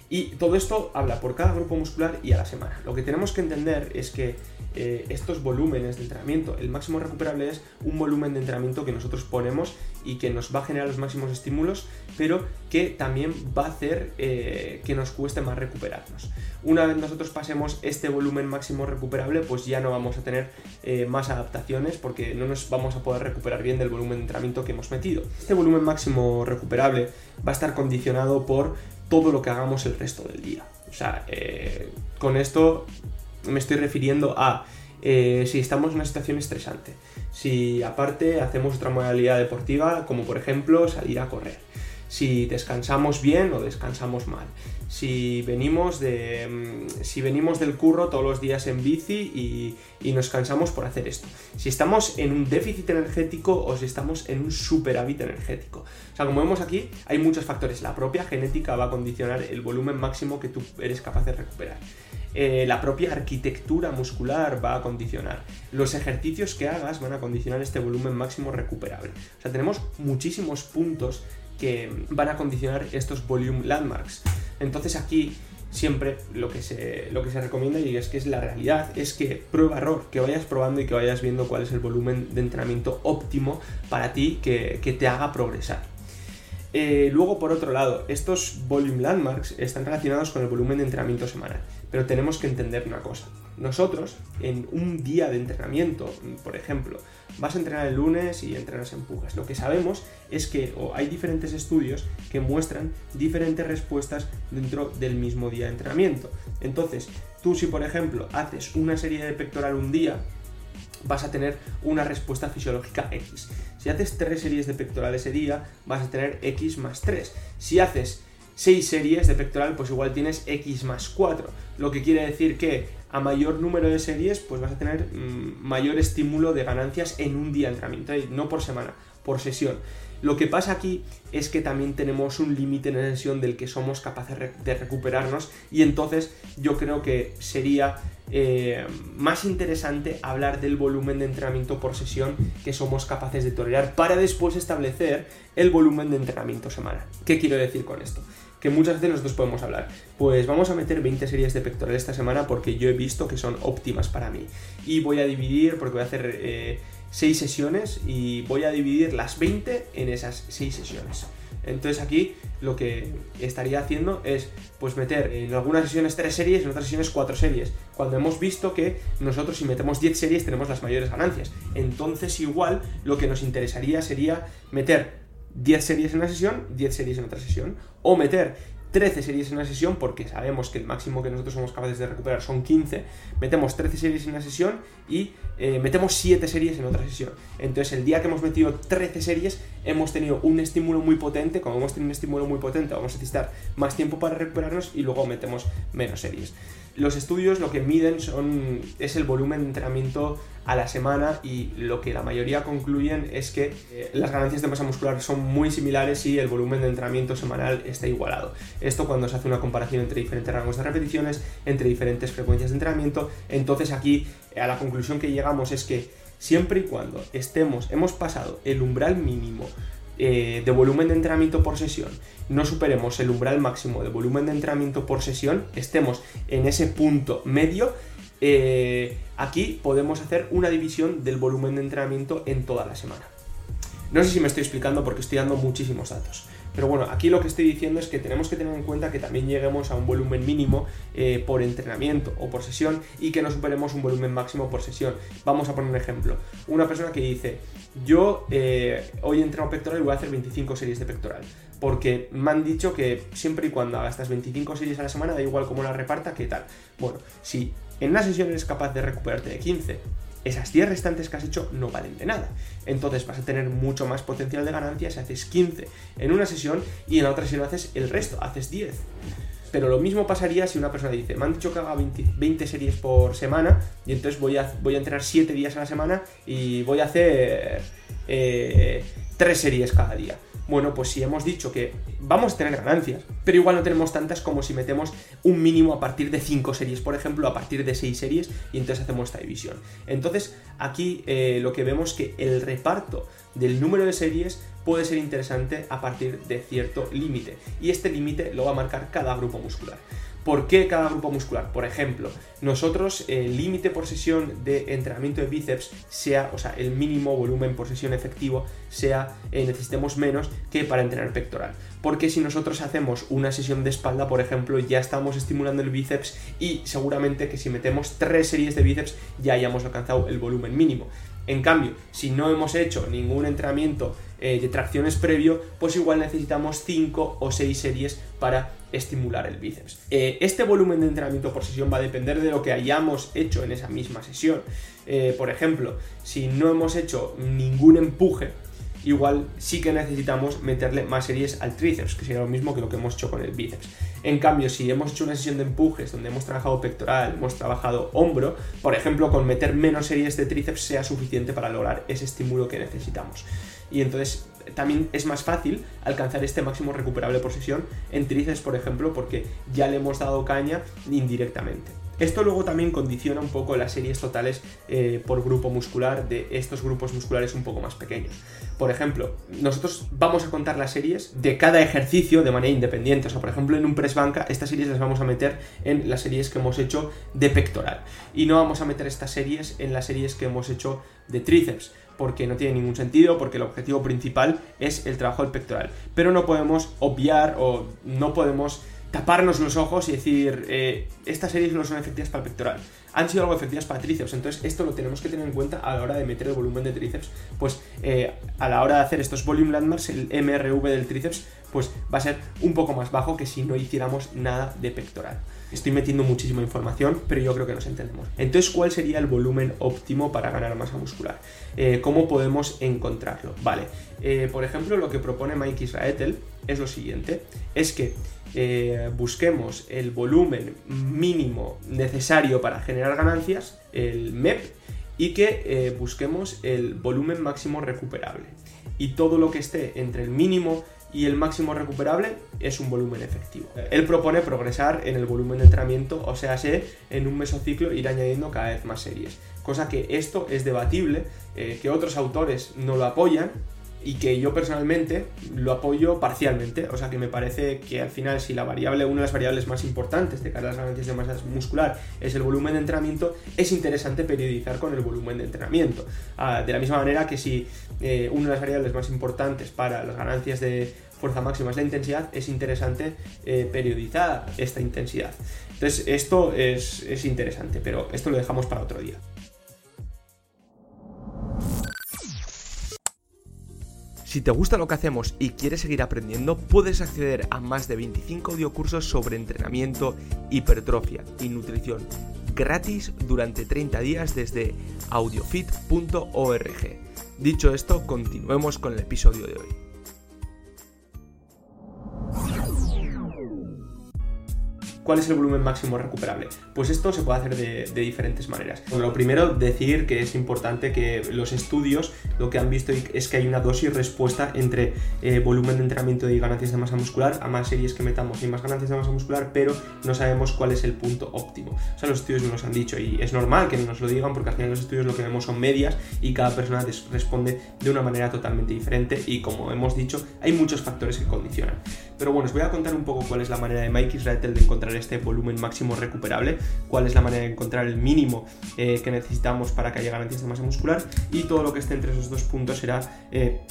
Y todo esto habla por cada grupo muscular y a la semana. Lo que tenemos que entender es que eh, estos volúmenes de entrenamiento, el máximo recuperable es un volumen de entrenamiento que nosotros ponemos y que nos va a generar los máximos estímulos, pero que también va a hacer que nos cueste más recuperarnos. Una vez nosotros pasemos este volumen máximo recuperable, pues ya no vamos a tener eh, más adaptaciones porque no nos vamos a poder recuperar bien del volumen de entrenamiento que hemos metido. Este volumen máximo recuperable va a estar condicionado por todo lo que hagamos el resto del día. O sea, eh, con esto me estoy refiriendo a eh, si estamos en una situación estresante, si aparte hacemos otra modalidad deportiva, como por ejemplo salir a correr, si descansamos bien o descansamos mal, si venimos, de, mm, si venimos del curro todos los días en bici y, nos cansamos por hacer esto. Si estamos en un déficit energético o si estamos en un superávit energético. O sea, como vemos aquí, hay muchos factores. La propia genética va a condicionar el volumen máximo que tú eres capaz de recuperar. Eh, la propia arquitectura muscular va a condicionar. Los ejercicios que hagas van a condicionar este volumen máximo recuperable. O sea, tenemos muchísimos puntos que van a condicionar estos volume landmarks. Entonces aquí siempre lo que se, lo que se recomienda y es que es la realidad, es que prueba error, que vayas probando y que vayas viendo cuál es el volumen de entrenamiento óptimo para ti que, te haga progresar. Eh, luego, por otro lado, estos volume landmarks están relacionados con el volumen de entrenamiento semanal, pero tenemos que entender una cosa. Nosotros, en un día de entrenamiento, por ejemplo, vas a entrenar el lunes y entrenas empujas. Lo que sabemos es que hay diferentes estudios que muestran diferentes respuestas dentro del mismo día de entrenamiento. Entonces, tú si por ejemplo haces una serie de pectoral un día, vas a tener una respuesta fisiológica X. Si haces tres series de pectoral ese día, vas a tener X más 3. Si haces 6 series de pectoral, pues igual tienes X más 4. Lo que quiere decir que a mayor número de series, pues vas a tener mm, mayor estímulo de ganancias en un día de entrenamiento, no por semana. por sesión. Lo que pasa aquí es que también tenemos un límite en la sesión del que somos capaces de recuperarnos y entonces yo creo que sería eh, más interesante hablar del volumen de entrenamiento por sesión que somos capaces de tolerar para después establecer el volumen de entrenamiento semanal. ¿Qué quiero decir con esto? Que muchas veces nosotros podemos hablar. Pues vamos a meter 20 series de pectoral esta semana porque yo he visto que son óptimas para mí. Y voy a dividir, porque voy a hacer eh, 6 sesiones y voy a dividir las 20 en esas 6 sesiones. Entonces aquí lo que estaría haciendo es pues meter en algunas sesiones 3 series, en otras sesiones 4 series, cuando hemos visto que nosotros si metemos 10 series tenemos las mayores ganancias. Entonces igual lo que nos interesaría sería meter 10 series en una sesión, 10 series en otra sesión, o meter 13 series en una sesión, porque sabemos que el máximo que nosotros somos capaces de recuperar son 15, metemos 13 series en una sesión y eh, metemos 7 series en otra sesión. Entonces el día que hemos metido 13 series hemos tenido un estímulo muy potente, como hemos tenido un estímulo muy potente vamos a necesitar más tiempo para recuperarnos y luego metemos menos series. Los estudios lo que miden son, es el volumen de entrenamiento a la semana y lo que la mayoría concluyen es que eh, las ganancias de masa muscular son muy similares y el volumen de entrenamiento semanal está igualado. Esto cuando se hace una comparación entre diferentes rangos de repeticiones, entre diferentes frecuencias de entrenamiento, entonces aquí a la conclusión que llegamos es que siempre y cuando estemos, hemos pasado el umbral mínimo eh, de volumen de entrenamiento por sesión no superemos el umbral máximo de volumen de entrenamiento por sesión, estemos en ese punto medio, eh, aquí podemos hacer una división del volumen de entrenamiento en toda la semana. No sé si me estoy explicando porque estoy dando muchísimos datos. Pero bueno, aquí lo que estoy diciendo es que tenemos que tener en cuenta que también lleguemos a un volumen mínimo eh, por entrenamiento o por sesión y que no superemos un volumen máximo por sesión. Vamos a poner un ejemplo. Una persona que dice, yo eh, hoy entreno pectoral y voy a hacer 25 series de pectoral. Porque me han dicho que siempre y cuando haga estas 25 series a la semana, da igual cómo la reparta, qué tal. Bueno, si en una sesión eres capaz de recuperarte de 15 esas 10 restantes que has hecho no valen de nada. Entonces vas a tener mucho más potencial de ganancia si haces 15 en una sesión y en la otra sesión haces el resto, haces 10. Pero lo mismo pasaría si una persona dice, me han dicho que haga 20, series por semana y entonces voy a, voy a entrenar 7 días a la semana y voy a hacer eh, 3 series cada día. Bueno, pues si hemos dicho que vamos a tener ganancias, pero igual no tenemos tantas como si metemos un mínimo a partir de 5 series, por ejemplo, a partir de 6 series, y entonces hacemos esta división. Entonces, aquí eh, lo que vemos que el reparto del número de series puede ser interesante a partir de cierto límite, y este límite lo va a marcar cada grupo muscular. ¿Por qué cada grupo muscular? Por ejemplo, nosotros el límite por sesión de entrenamiento de bíceps sea, o sea, el mínimo volumen por sesión efectivo sea, eh, necesitemos menos que para entrenar pectoral. Porque si nosotros hacemos una sesión de espalda, por ejemplo, ya estamos estimulando el bíceps y seguramente que si metemos tres series de bíceps ya hayamos alcanzado el volumen mínimo. En cambio, si no hemos hecho ningún entrenamiento eh, de tracciones previo, pues igual necesitamos 5 o 6 series para estimular el bíceps. Eh, este volumen de entrenamiento por sesión va a depender de lo que hayamos hecho en esa misma sesión. Eh, por ejemplo, si no hemos hecho ningún empuje, igual sí que necesitamos meterle más series al tríceps, que sería lo mismo que lo que hemos hecho con el bíceps. En cambio, si hemos hecho una sesión de empujes donde hemos trabajado pectoral, hemos trabajado hombro, por ejemplo, con meter menos series de tríceps sea suficiente para lograr ese estímulo que necesitamos. Y entonces también es más fácil alcanzar este máximo recuperable por sesión en tríceps, por ejemplo, porque ya le hemos dado caña indirectamente. Esto luego también condiciona un poco las series totales eh, por grupo muscular de estos grupos musculares un poco más pequeños. Por ejemplo, nosotros vamos a contar las series de cada ejercicio de manera independiente. O sea, por ejemplo, en un press banca, estas series las vamos a meter en las series que hemos hecho de pectoral. Y no vamos a meter estas series en las series que hemos hecho de tríceps porque no tiene ningún sentido, porque el objetivo principal es el trabajo del pectoral. Pero no podemos obviar o no podemos taparnos los ojos y decir, eh, estas series no son efectivas para el pectoral, han sido algo efectivas para tríceps, entonces esto lo tenemos que tener en cuenta a la hora de meter el volumen de tríceps, pues eh, a la hora de hacer estos volume landmarks, el MRV del tríceps, pues va a ser un poco más bajo que si no hiciéramos nada de pectoral. Estoy metiendo muchísima información, pero yo creo que nos entendemos. Entonces, ¿cuál sería el volumen óptimo para ganar masa muscular? Eh, ¿Cómo podemos encontrarlo? Vale, por ejemplo, lo que propone Mike Israetel es lo siguiente, es que eh, busquemos el volumen mínimo necesario para generar ganancias, el MEP, y que eh, busquemos el volumen máximo recuperable. y todo lo que esté entre el mínimo y el máximo recuperable es un volumen efectivo. Él propone progresar en el volumen de entrenamiento, o sea, en un mesociclo ir añadiendo cada vez más series. Cosa que esto es debatible, eh, que otros autores no lo apoyan, y que yo personalmente lo apoyo parcialmente. O sea que me parece que al final si la variable, una de las variables más importantes de cara a las ganancias de masa muscular es el volumen de entrenamiento, es interesante periodizar con el volumen de entrenamiento. Ah, de la misma manera que si eh, una de las variables más importantes para las ganancias de fuerza máxima es la intensidad, es interesante eh, periodizar esta intensidad. Entonces esto es, es interesante, pero esto lo dejamos para otro día. Si te gusta lo que hacemos y quieres seguir aprendiendo, puedes acceder a más de 25 audiocursos sobre entrenamiento, hipertrofia y nutrición gratis durante 30 días desde audiofit.org. Dicho esto, continuemos con el episodio de hoy. ¿Cuál es el volumen máximo recuperable? Pues esto se puede hacer de, diferentes maneras. Bueno, lo primero, decir que es importante que los estudios lo que han visto es que hay una dosis respuesta entre eh, volumen de entrenamiento y ganancias de masa muscular. A más series que metamos y más ganancias de masa muscular, pero no sabemos cuál es el punto óptimo. O sea, los estudios no nos han dicho y es normal que nos lo digan porque al final los estudios lo que vemos son medias y cada persona responde de una manera totalmente diferente y como hemos dicho, hay muchos factores que condicionan. Pero bueno, os voy a contar un poco cuál es la manera de Mike Israel de encontrar este volumen máximo recuperable, cuál es la manera de encontrar el mínimo eh, que necesitamos para que haya garantías de masa muscular y todo lo que esté entre esos dos puntos será eh,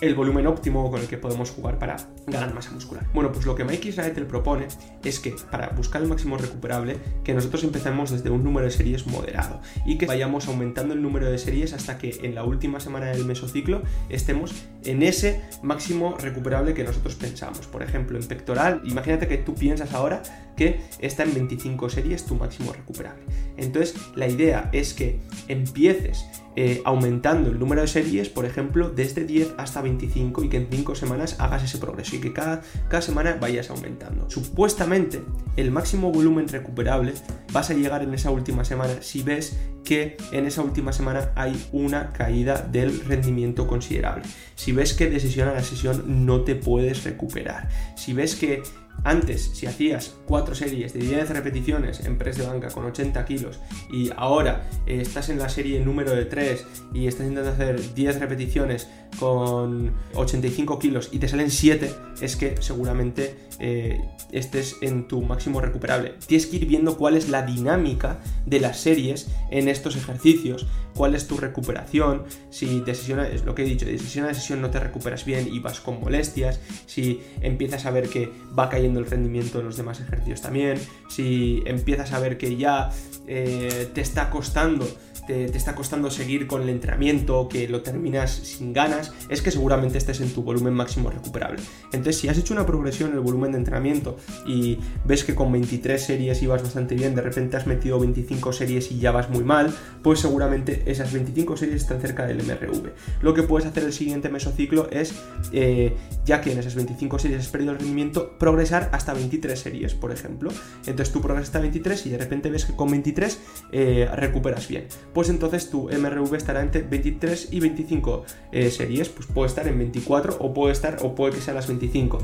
el volumen óptimo con el que podemos jugar para ganar masa muscular. Bueno, pues lo que Mike Israel propone es que para buscar el máximo recuperable, que nosotros empecemos desde un número de series moderado y que vayamos aumentando el número de series hasta que en la última semana del mesociclo estemos en ese máximo recuperable que nosotros pensamos. Por ejemplo, en pectoral, imagínate que tú piensas ahora que está en 25 series tu máximo recuperable. Entonces, la idea es que empieces eh, aumentando el número de series, por ejemplo, desde 10 hasta 25 y que en 5 semanas hagas ese progreso que cada, cada semana vayas aumentando. Supuestamente, el máximo volumen recuperable vas a llegar en esa última semana si ves que en esa última semana hay una caída del rendimiento considerable. Si ves que de sesión a la sesión no te puedes recuperar. Si ves que antes, si hacías 4 series de 10 repeticiones en press de banca con 80 kilos y ahora eh, estás en la serie número de 3 y estás intentando hacer 10 repeticiones con 85 kilos y te salen 7, es que seguramente eh, estés en tu máximo recuperable. Tienes que ir viendo cuál es la dinámica de las series en estos ejercicios, cuál es tu recuperación, si de sesión es lo que he dicho, de sesión a sesión no te recuperas bien y vas con molestias, si empiezas a ver que va cayendo el rendimiento en los demás ejercicios también, si empiezas a ver que ya eh, te está costando te, está costando seguir con el entrenamiento, que lo terminas sin ganas, es que seguramente estés en tu volumen máximo recuperable. Entonces, si has hecho una progresión en el volumen de entrenamiento y ves que con 23 series ibas bastante bien, de repente has metido 25 series y ya vas muy mal, pues seguramente esas 25 series están cerca del MRV. Lo que puedes hacer el siguiente mesociclo es, eh, ya que en esas 25 series has perdido el rendimiento, progresar hasta 23 series, por ejemplo. Entonces tú progresas hasta 23 y de repente ves que con 23 eh, recuperas bien pues entonces tu MRV estará entre 23 y 25 eh, series, pues puede estar en 24 o puede estar o puede que sea las 25.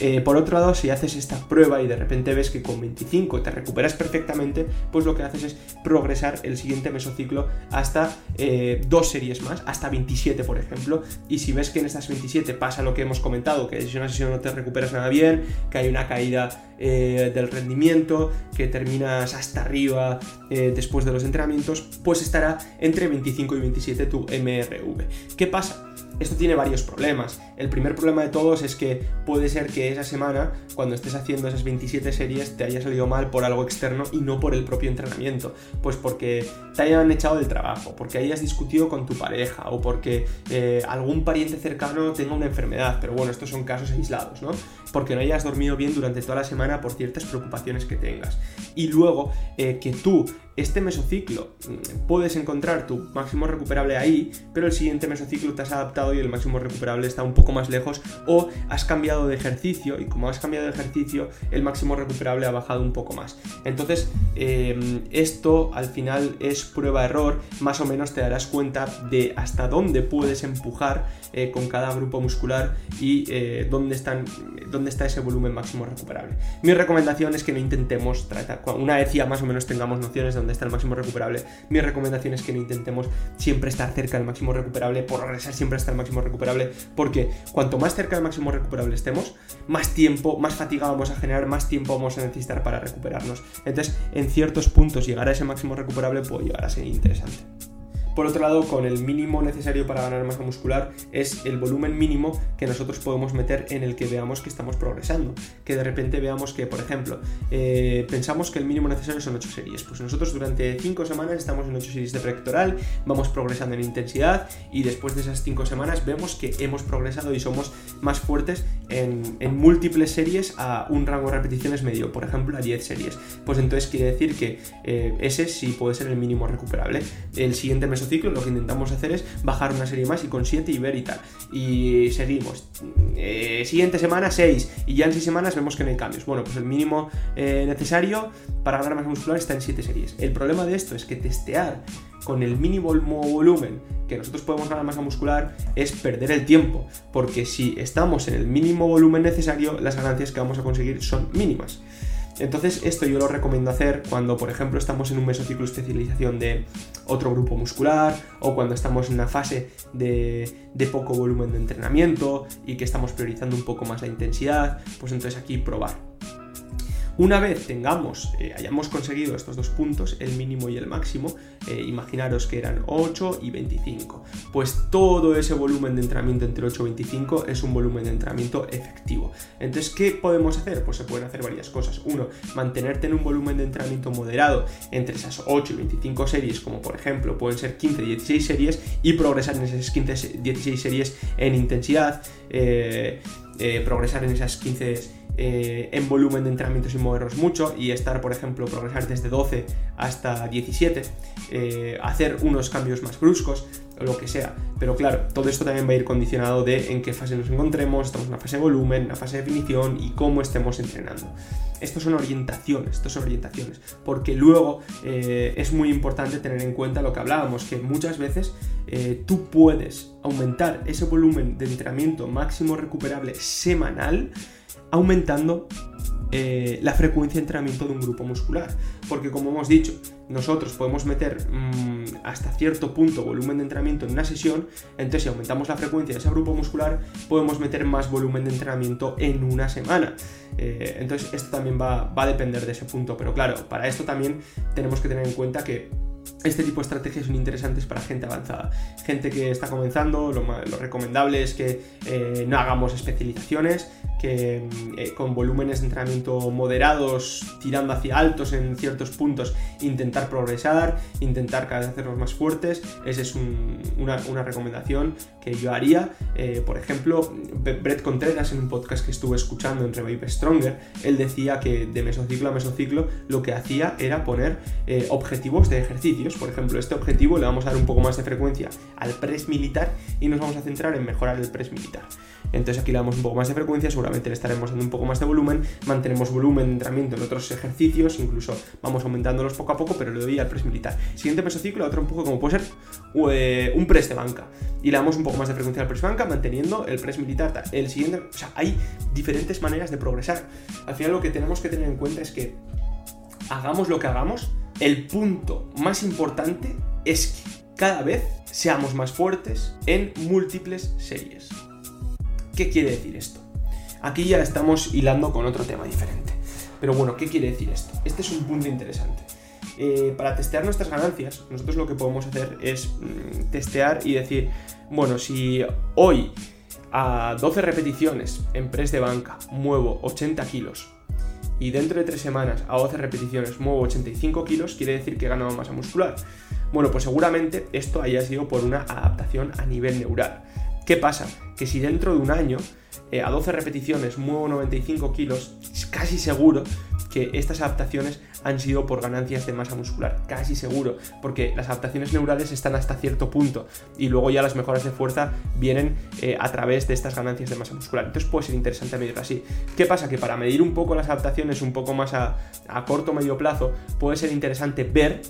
Eh, por otro lado, si haces esta prueba y de repente ves que con 25 te recuperas perfectamente, pues lo que haces es progresar el siguiente mesociclo hasta eh, dos series más, hasta 27 por ejemplo, y si ves que en estas 27 pasa lo que hemos comentado, que si una sesión no te recuperas nada bien, que hay una caída eh, del rendimiento, que terminas hasta arriba después de los entrenamientos, pues estará entre 25 y 27 tu MRV. ¿Qué pasa? Esto tiene varios problemas. El primer problema de todos es que puede ser que esa semana, cuando estés haciendo esas 27 series, te haya salido mal por algo externo y no por el propio entrenamiento. Pues porque te hayan echado del trabajo, porque hayas discutido con tu pareja o porque eh, algún pariente cercano tenga una enfermedad. Pero bueno, estos son casos aislados, ¿no? Porque no hayas dormido bien durante toda la semana por ciertas preocupaciones que tengas. Y luego eh, que tú este mesociclo mm, puedes encontrar tu máximo recuperable ahí, pero el siguiente mesociclo te has adaptado y el máximo recuperable está un poco más lejos o has cambiado de ejercicio y como has cambiado de ejercicio el máximo recuperable ha bajado un poco más. Entonces em, esto al final es prueba-error, más o menos te darás cuenta de hasta dónde puedes empujar eh, con cada grupo muscular y eh, dónde, están, dónde está ese volumen máximo recuperable. Mi recomendación es que no intentemos tratar, una vez ya más o menos tengamos nociones de dónde está el máximo recuperable, mi recomendación es que no intentemos siempre estar cerca del máximo recuperable, por regresar siempre hasta el máximo recuperable, porque cuanto más cerca del máximo recuperable estemos, más tiempo, más fatiga vamos a generar, más tiempo vamos a necesitar para recuperarnos. Entonces, en ciertos puntos llegar a ese máximo recuperable puede llegar a ser interesante. Por otro lado, con el mínimo necesario para ganar masa muscular es el volumen mínimo que nosotros podemos meter en el que veamos que estamos progresando. Que de repente veamos que, por ejemplo, eh, pensamos que el mínimo necesario son 8 series. Pues nosotros durante 5 semanas estamos en 8 series de pectoral, vamos progresando en intensidad y después de esas 5 semanas vemos que hemos progresado y somos más fuertes en, múltiples series a un rango de repeticiones medio, por ejemplo a 10 series. Pues entonces quiere decir que eh, ese sí puede ser el mínimo recuperable. El siguiente mes ciclo, lo que intentamos hacer es bajar una serie más y con 7 y ver y tal. Y seguimos. Eh, siguiente semana 6 y ya en 6 semanas vemos que no hay cambios. Bueno, pues el mínimo eh, necesario para ganar masa muscular está en 7 series. El problema de esto es que testear con el mínimo volumen que nosotros podemos ganar masa muscular es perder el tiempo, porque si estamos en el mínimo volumen necesario, las ganancias que vamos a conseguir son mínimas. Entonces esto yo lo recomiendo hacer cuando, por ejemplo, estamos en un mesociclo especialización de otro grupo muscular o cuando estamos en una fase de, de, poco volumen de entrenamiento y que estamos priorizando un poco más la intensidad, pues entonces aquí probar. Una vez tengamos, eh, hayamos conseguido estos dos puntos, el mínimo y el máximo, eh, imaginaros que eran 8 y 25, pues todo ese volumen de entrenamiento entre 8 y 25 es un volumen de entrenamiento efectivo. Entonces, ¿qué podemos hacer? Pues se pueden hacer varias cosas. Uno, mantenerte en un volumen de entrenamiento moderado entre esas 8 y 25 series, como por ejemplo pueden ser 15 y 16 series, y progresar en esas 15 16 series en intensidad, eh, progresar en esas 15 eh, en volumen de entrenamiento sin movernos mucho y estar, por ejemplo, progresar desde 12 hasta 17, eh, hacer unos cambios más bruscos, o lo que sea. Pero claro, todo esto también va a ir condicionado de en qué fase nos encontremos, estamos en una fase de volumen, una fase de definición y cómo estemos entrenando. Estos son orientaciones, estos son orientaciones, porque luego eh, es muy importante tener en cuenta lo que hablábamos, que muchas veces tú puedes aumentar ese volumen de entrenamiento máximo recuperable semanal aumentando eh, la frecuencia de entrenamiento de un grupo muscular. Porque como hemos dicho, nosotros podemos meter mm, hasta cierto punto volumen de entrenamiento en una sesión, entonces si aumentamos la frecuencia de ese grupo muscular, podemos meter más volumen de entrenamiento en una semana. Eh, entonces esto también va, va a depender de ese punto, pero claro, para esto también tenemos que tener en cuenta que este tipo de estrategias son interesantes para gente avanzada. Gente que está comenzando, lo, recomendable es que eh, no hagamos especializaciones, que mm, eh, con volúmenes de entrenamiento moderados, tirando hacia altos en ciertos puntos, intentar progresar, intentar cada vez hacernos más fuertes. Esa es una, recomendación que yo haría. Eh, por ejemplo, Brett Contreras en un podcast que estuve escuchando en Revive Stronger, él decía que de mesociclo a mesociclo lo que hacía era poner objetivos de ejercicios por ejemplo, este objetivo le vamos a dar un poco más de frecuencia al press militar y nos vamos a centrar en mejorar el press militar. Entonces aquí le damos un poco más de frecuencia, seguramente le estaremos dando un poco más de volumen, mantenemos volumen de entrenamiento en otros ejercicios, incluso vamos aumentándolos poco a poco, pero le doy al press militar. Siguiente mesociclo, otro un poco como puede ser eh, un press de banca. Y le damos un poco más de frecuencia al press banca, manteniendo el press militar. El siguiente, o sea, hay diferentes maneras de progresar. Al final lo que tenemos que tener en cuenta es que hagamos lo que hagamos, el punto más importante es que cada vez seamos más fuertes en múltiples series. ¿Qué quiere decir esto? Aquí ya estamos hilando con otro tema diferente. Pero bueno, ¿qué quiere decir esto? Este es un punto interesante. Eh, para testear nuestras ganancias, nosotros lo que podemos hacer es mm, testear y decir, bueno, si hoy a 12 repeticiones en press de banca muevo 80 kilos y dentro de 3 semanas a 12 repeticiones muevo 85 kilos, quiere decir que he masa muscular. Bueno, pues seguramente esto haya sido por una adaptación a nivel neural. ¿Qué pasa? Que si dentro de un año, eh, a 12 repeticiones, muevo 95 kilos, es casi seguro que estas adaptaciones han sido por ganancias de masa muscular, casi seguro, porque las adaptaciones neurales están hasta cierto punto y luego ya las mejoras de fuerza vienen eh, a través de estas ganancias de masa muscular. Entonces puede ser interesante medirlo así. ¿Qué pasa? Que para medir un poco las adaptaciones un poco más a, corto o medio plazo, puede ser interesante ver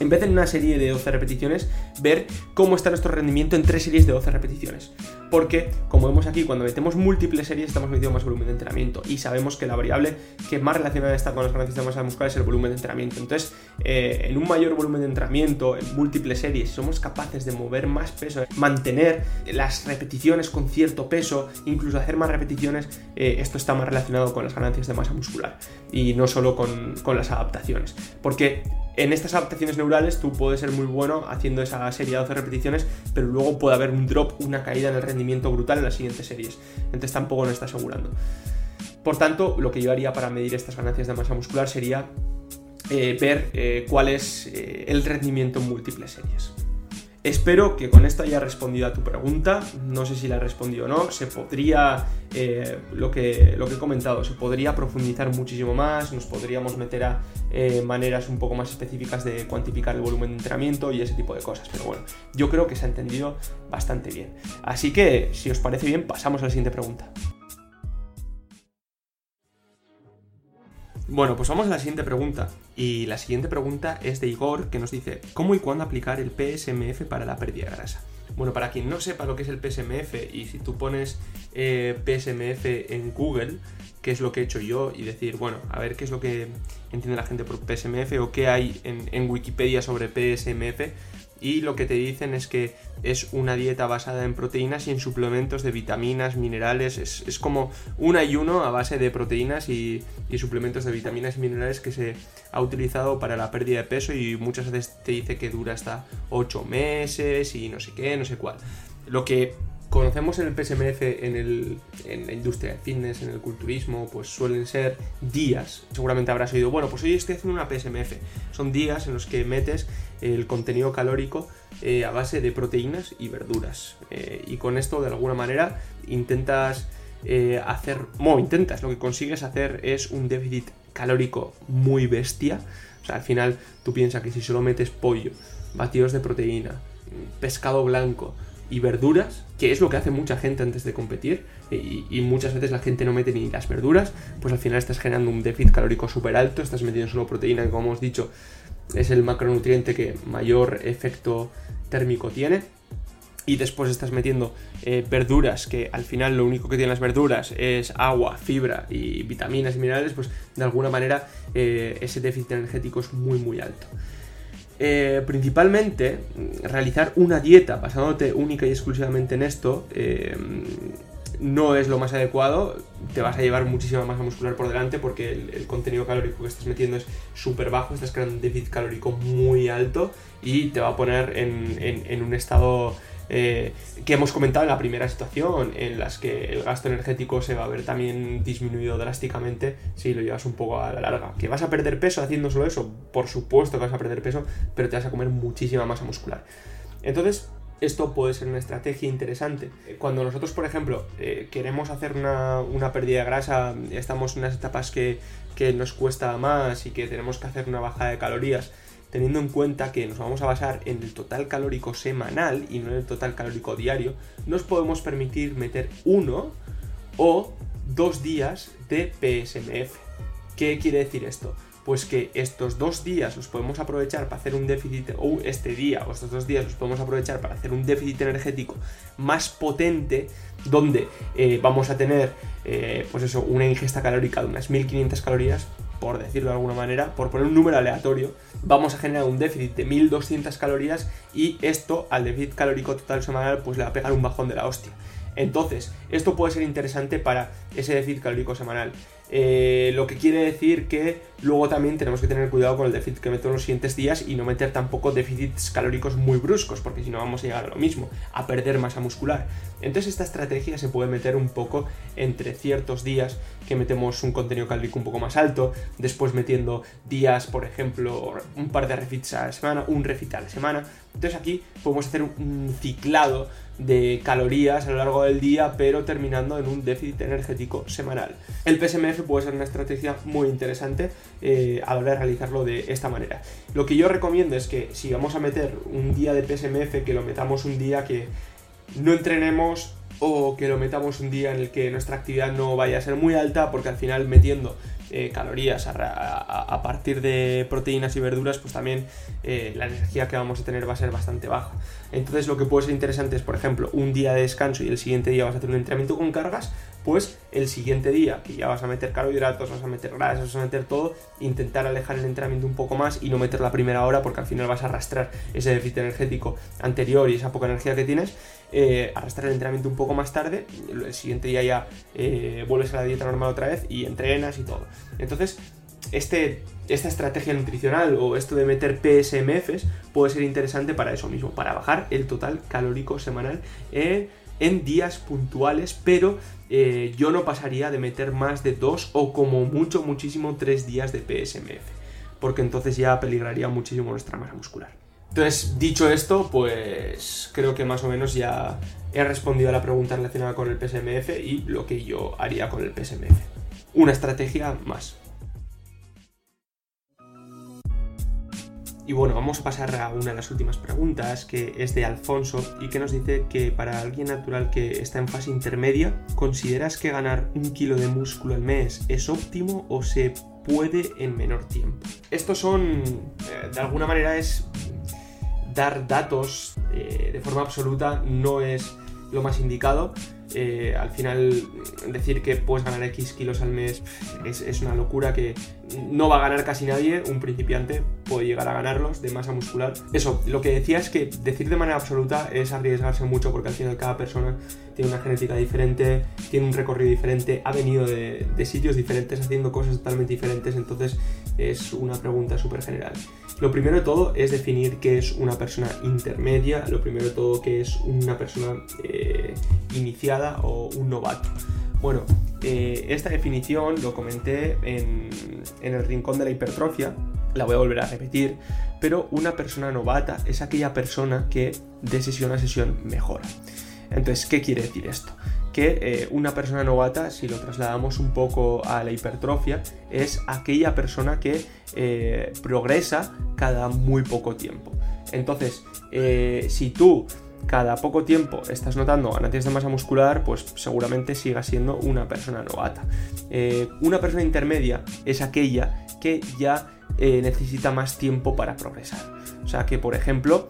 en vez de en una serie de 12 repeticiones, ver cómo está nuestro rendimiento en tres series de 12 repeticiones. Porque, como vemos aquí, cuando metemos múltiples series estamos metiendo más volumen de entrenamiento y sabemos que la variable que más relacionada está con las ganancias de masa muscular es el volumen de entrenamiento. Entonces, eh, en un mayor volumen de entrenamiento, en múltiples series, somos capaces de mover más peso, mantener las repeticiones con cierto peso, incluso hacer más repeticiones, eh, esto está más relacionado con las ganancias de masa muscular y no solo con, con las adaptaciones. Porque en estas adaptaciones neurales tú puedes ser muy bueno haciendo esa serie de 12 repeticiones, pero luego puede haber un drop, una caída en el rendimiento brutal en las siguientes series. Entonces tampoco lo está asegurando. Por tanto, lo que yo haría para medir estas ganancias de masa muscular sería eh, ver eh, cuál es eh, el rendimiento en múltiples series. Espero que con esto haya respondido a tu pregunta. No sé si la he respondido o no. Se podría, eh, lo, que, lo que he comentado, se podría profundizar muchísimo más. Nos podríamos meter a eh, maneras un poco más específicas de cuantificar el volumen de entrenamiento y ese tipo de cosas. Pero bueno, yo creo que se ha entendido bastante bien. Así que, si os parece bien, pasamos a la siguiente pregunta. Bueno, pues vamos a la siguiente pregunta. Y la siguiente pregunta es de Igor, que nos dice, ¿cómo y cuándo aplicar el PSMF para la pérdida de grasa? Bueno, para quien no sepa lo que es el PSMF, y si tú pones eh, PSMF en Google, qué es lo que he hecho yo, y decir, bueno, a ver qué es lo que entiende la gente por PSMF o qué hay en Wikipedia sobre PSMF, y lo que te dicen es que es una dieta basada en proteínas y en suplementos de vitaminas, minerales, es, como un ayuno a base de proteínas y, suplementos de vitaminas y minerales que se ha utilizado para la pérdida de peso y muchas veces te dice que dura hasta 8 meses y no sé qué, no sé cuál. Lo que conocemos en el PSMF, en, el, en la industria del fitness, en el culturismo, pues suelen ser días. Seguramente habrás oído, bueno, pues hoy estoy haciendo una PSMF. Son días en los que metes el contenido calórico eh, a base de proteínas y verduras. Eh, y con esto, de alguna manera, intentas eh, hacer, bueno, intentas, lo que consigues hacer es un déficit calórico muy bestia. O sea, al final tú piensas que si solo metes pollo, batidos de proteína, pescado blanco, y verduras, que es lo que hace mucha gente antes de competir, y, muchas veces la gente no mete ni las verduras, pues al final estás generando un déficit calórico súper alto, estás metiendo solo proteína, que como hemos dicho es el macronutriente que mayor efecto térmico tiene. Y después estás metiendo eh, verduras, que al final lo único que tienen las verduras es agua, fibra y vitaminas y minerales, pues de alguna manera eh, ese déficit energético es muy muy alto. Eh, principalmente, realizar una dieta basándote única y exclusivamente en esto eh, no es lo más adecuado. Te vas a llevar muchísima masa muscular por delante porque el, contenido calórico que estás metiendo es súper bajo, estás creando un déficit calórico muy alto y te va a poner en un estado eh, que hemos comentado en la primera situación, en las que el gasto energético se va a ver también disminuido drásticamente si lo llevas un poco a la larga. ¿Que vas a perder peso haciendo solo eso? Por supuesto que vas a perder peso, pero te vas a comer muchísima masa muscular. Entonces, esto puede ser una estrategia interesante. Cuando nosotros, por ejemplo, eh, queremos hacer una, una, pérdida de grasa, estamos en unas etapas que, que nos cuesta más y que tenemos que hacer una bajada de calorías, teniendo en cuenta que nos vamos a basar en el total calórico semanal y no en el total calórico diario, nos podemos permitir meter uno o dos días de PSMF. ¿Qué quiere decir esto? Pues que estos dos días los podemos aprovechar para hacer un déficit, o este día o estos dos días los podemos aprovechar para hacer un déficit energético más potente, donde eh, vamos a tener, eh, pues eso, una ingesta calórica de unas 1500 calorías por decirlo de alguna manera, por poner un número aleatorio, vamos a generar un déficit de 1200 calorías y esto al déficit calórico total semanal pues le va a pegar un bajón de la hostia. Entonces, esto puede ser interesante para ese déficit calórico semanal. Eh, lo que quiere decir que luego también tenemos que tener cuidado con el déficit que meto en los siguientes días y no meter tampoco déficits calóricos muy bruscos, porque si no vamos a llegar a lo mismo, a perder masa muscular. Entonces esta estrategia se puede meter un poco entre ciertos días que metemos un contenido calórico un poco más alto, después metiendo días, por ejemplo, un par de refits a la semana, un refit a la semana. Entonces aquí podemos hacer un ciclado de calorías a lo largo del día, pero terminando en un déficit energético semanal. El PSMF puede ser una estrategia muy interesante eh, a la hora de realizarlo de esta manera. Lo que yo recomiendo es que si vamos a meter un día de PSMF, que lo metamos un día que no entrenemos o que lo metamos un día en el que nuestra actividad no vaya a ser muy alta, porque al final metiendo eh, calorías a, partir de proteínas y verduras, pues también eh, la energía que vamos a tener va a ser bastante baja. Entonces lo que puede ser interesante es, por ejemplo, un día de descanso y el siguiente día vas a hacer un entrenamiento con cargas, pues el siguiente día, que ya vas a meter carbohidratos, vas a meter grasas, vas a meter todo, intentar alejar el entrenamiento un poco más y no meter la primera hora porque al final vas a arrastrar ese déficit energético anterior y esa poca energía que tienes, eh, arrastrar el entrenamiento un poco más tarde, el siguiente día ya eh, vuelves a la dieta normal otra vez y entrenas y todo. Entonces, este, esta estrategia nutricional o esto de meter PSMFs puede ser interesante para eso mismo, para bajar el total calórico semanal. Eh, en días puntuales, pero eh, yo no pasaría de meter más de dos o como mucho, muchísimo tres días de PSMF, porque entonces ya peligraría muchísimo nuestra masa muscular. Entonces, dicho esto, pues creo que más o menos ya he respondido a la pregunta relacionada con el PSMF y lo que yo haría con el PSMF. Una estrategia más. Y bueno, vamos a pasar a una de las últimas preguntas, que es de Alfonso, y que nos dice que para alguien natural que está en fase intermedia, ¿consideras que ganar un kilo de músculo al mes es óptimo o se puede en menor tiempo? Estos son, eh, de alguna manera es dar datos eh, de forma absoluta, no es lo más indicado, eh, al final decir que puedes ganar X kilos al mes es, una locura que no va a ganar casi nadie, un principiante puede llegar a ganarlos de masa muscular. Eso, lo que decía es que decir de manera absoluta es arriesgarse mucho porque al final cada persona tiene una genética diferente, tiene un recorrido diferente, ha venido de, de sitios diferentes haciendo cosas totalmente diferentes, entonces es una pregunta súper general. Lo primero de todo es definir qué es una persona intermedia, lo primero de todo qué es una persona eh, iniciada o un novato. Bueno, eh, esta definición lo comenté en, en el rincón de la hipertrofia, la voy a volver a repetir, pero una persona novata es aquella persona que de sesión a sesión mejora. Entonces, ¿qué quiere decir esto? Que eh, una persona novata, si lo trasladamos un poco a la hipertrofia, es aquella persona que eh, progresa cada muy poco tiempo. Entonces, eh, si tú cada poco tiempo estás notando ganancias de masa muscular, pues seguramente sigas siendo una persona novata. una persona intermedia es aquella que ya necesita más tiempo para progresar. O sea que, por ejemplo,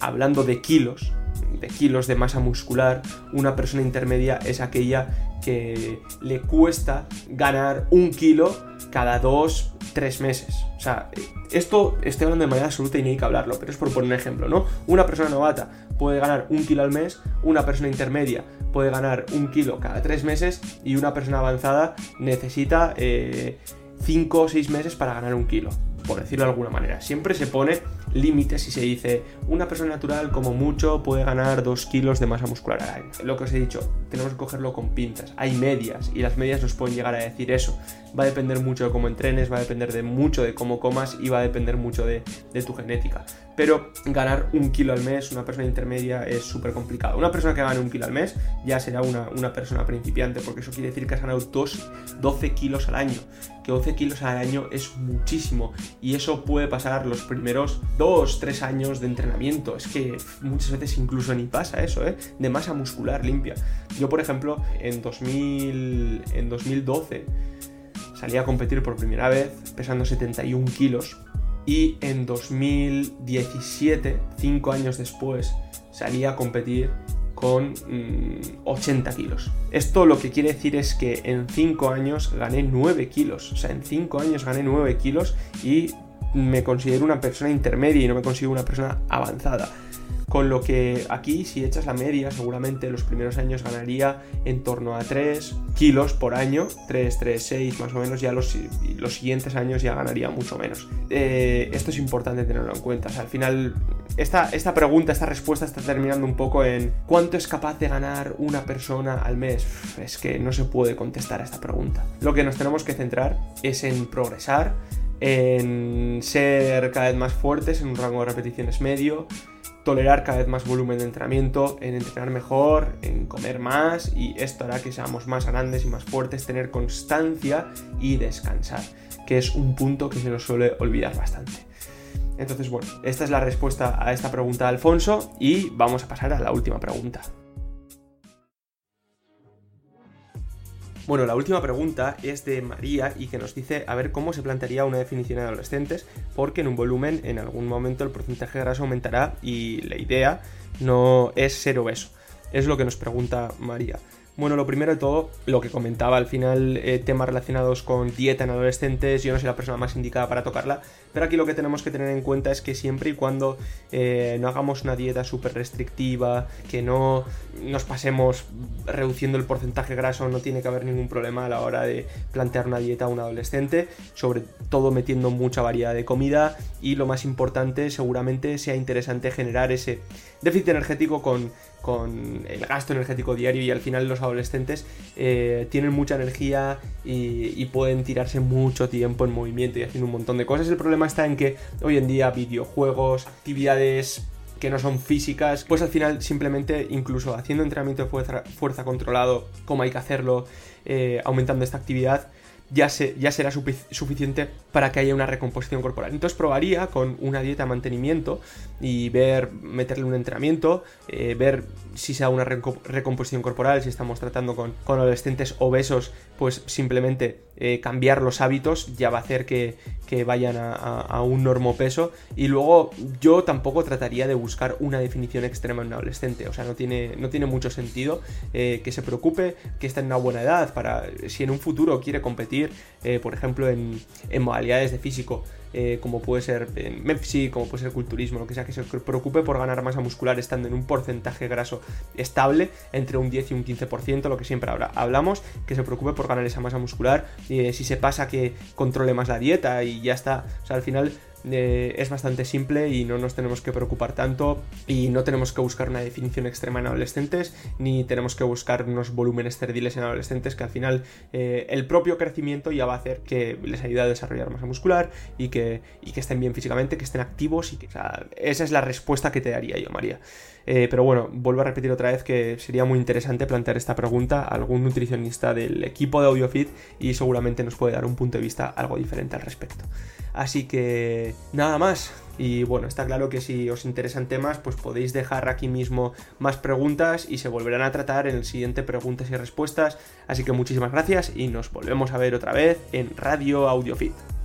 hablando de kilos, de kilos de masa muscular, una persona intermedia es aquella que le cuesta ganar un kilo cada dos, tres meses. O sea, esto estoy hablando de manera absoluta y no hay que hablarlo, pero es por poner un ejemplo, ¿no? Una persona novata puede ganar un kilo al mes, una persona intermedia puede ganar un kilo cada tres meses y una persona avanzada necesita eh, cinco o seis meses para ganar un kilo, por decirlo de alguna manera. Siempre se pone límites y se dice una persona natural como mucho puede ganar 2 kilos de masa muscular al año. Lo que os he dicho, tenemos que cogerlo con pinzas. Hay medias y las medias nos pueden llegar a decir eso. Va a depender mucho de cómo entrenes, va a depender de mucho de cómo comas y va a depender mucho de, tu genética. Pero ganar un kilo al mes, una persona intermedia, es súper complicado. Una persona que gane un kilo al mes ya será una, persona principiante, porque eso quiere decir que has ganado 12 kilos al año. Que 12 kilos al año es muchísimo y eso puede pasar los primeros dos, tres años de entrenamiento. Es que muchas veces incluso ni pasa eso, ¿eh? De masa muscular limpia. Yo, por ejemplo, en, 2000, en 2012 salí a competir por primera vez pesando 71 kilos y en 2017, cinco años después, salí a competir con 80 mm, kilos. Esto lo que quiere decir es que en 5 años gané 9 kilos. O sea, en 5 años gané 9 kilos y me considero una persona intermedia y no me considero una persona avanzada. Con lo que aquí, si echas la media, seguramente los primeros años ganaría en torno a 3 kilos por año, 3, 3, 6 más o menos, ya los, los siguientes años ya ganaría mucho menos. Eh, esto es importante tenerlo en cuenta. Al final, esta, esta pregunta, esta respuesta está terminando un poco en ¿cuánto es capaz de ganar una persona al mes? Es que no se puede contestar a esta pregunta. Lo que nos tenemos que centrar es en progresar, en ser cada vez más fuertes en un rango de repeticiones medio, tolerar cada vez más volumen de entrenamiento, en entrenar mejor, en comer más y esto hará que seamos más grandes y más fuertes, tener constancia y descansar, que es un punto que se nos suele olvidar bastante. Entonces, bueno, esta es la respuesta a esta pregunta de Alfonso y vamos a pasar a la última pregunta. Bueno, la última pregunta es de María y que nos dice a ver cómo se plantearía una definición de adolescentes, porque en un volumen en algún momento el porcentaje de grasa aumentará y la idea no es ser obeso. Es lo que nos pregunta María. Bueno, lo primero de todo, lo que comentaba al final, eh, temas relacionados con dieta en adolescentes, yo no soy la persona más indicada para tocarla, pero aquí lo que tenemos que tener en cuenta es que siempre y cuando eh, no hagamos una dieta súper restrictiva, que no nos pasemos reduciendo el porcentaje graso, no tiene que haber ningún problema a la hora de plantear una dieta a un adolescente, sobre todo metiendo mucha variedad de comida y lo más importante, seguramente sea interesante generar ese déficit energético con con el gasto energético diario y al final los adolescentes eh, tienen mucha energía y, pueden tirarse mucho tiempo en movimiento y haciendo un montón de cosas. El problema está en que hoy en día videojuegos, actividades que no son físicas, pues al final simplemente incluso haciendo entrenamiento de fuerza, controlado, como hay que hacerlo, eh, aumentando esta actividad, ya, ya será suficiente para que haya una recomposición corporal. Entonces probaría con una dieta mantenimiento y ver, meterle un entrenamiento, eh, ver si se una recomposición corporal, si estamos tratando con, adolescentes obesos, pues simplemente eh, cambiar los hábitos ya va a hacer que, vayan a, un normo peso. Y luego yo tampoco trataría de buscar una definición extrema en un adolescente, o sea, no tiene, no tiene mucho sentido eh, que se preocupe, que está en una buena edad, para si en un futuro quiere competir, por ejemplo, en, modalidades de físico eh, como puede ser en MEPSI, como puede ser culturismo, lo que sea, que se preocupe por ganar masa muscular estando en un porcentaje graso estable entre un 10 y un 15%, lo que siempre hablamos, que se preocupe por ganar esa masa muscular, eh, si se pasa que controle más la dieta y ya está, o sea, al final eh, es bastante simple y no nos tenemos que preocupar tanto y no tenemos que buscar una definición extrema en adolescentes ni tenemos que buscar unos volúmenes cerdiles en adolescentes que al final eh, el propio crecimiento ya va a hacer que les ayude a desarrollar masa muscular y que, que estén bien físicamente, que estén activos y que esa es la respuesta que te daría yo, María. Eh, pero bueno, vuelvo a repetir otra vez que sería muy interesante plantear esta pregunta a algún nutricionista del equipo de AudioFit y seguramente nos puede dar un punto de vista algo diferente al respecto. Así que nada más. Y bueno, está claro que si os interesan temas, pues podéis dejar aquí mismo más preguntas y se volverán a tratar en el siguiente preguntas y respuestas. Así que muchísimas gracias y nos volvemos a ver otra vez en Radio AudioFit.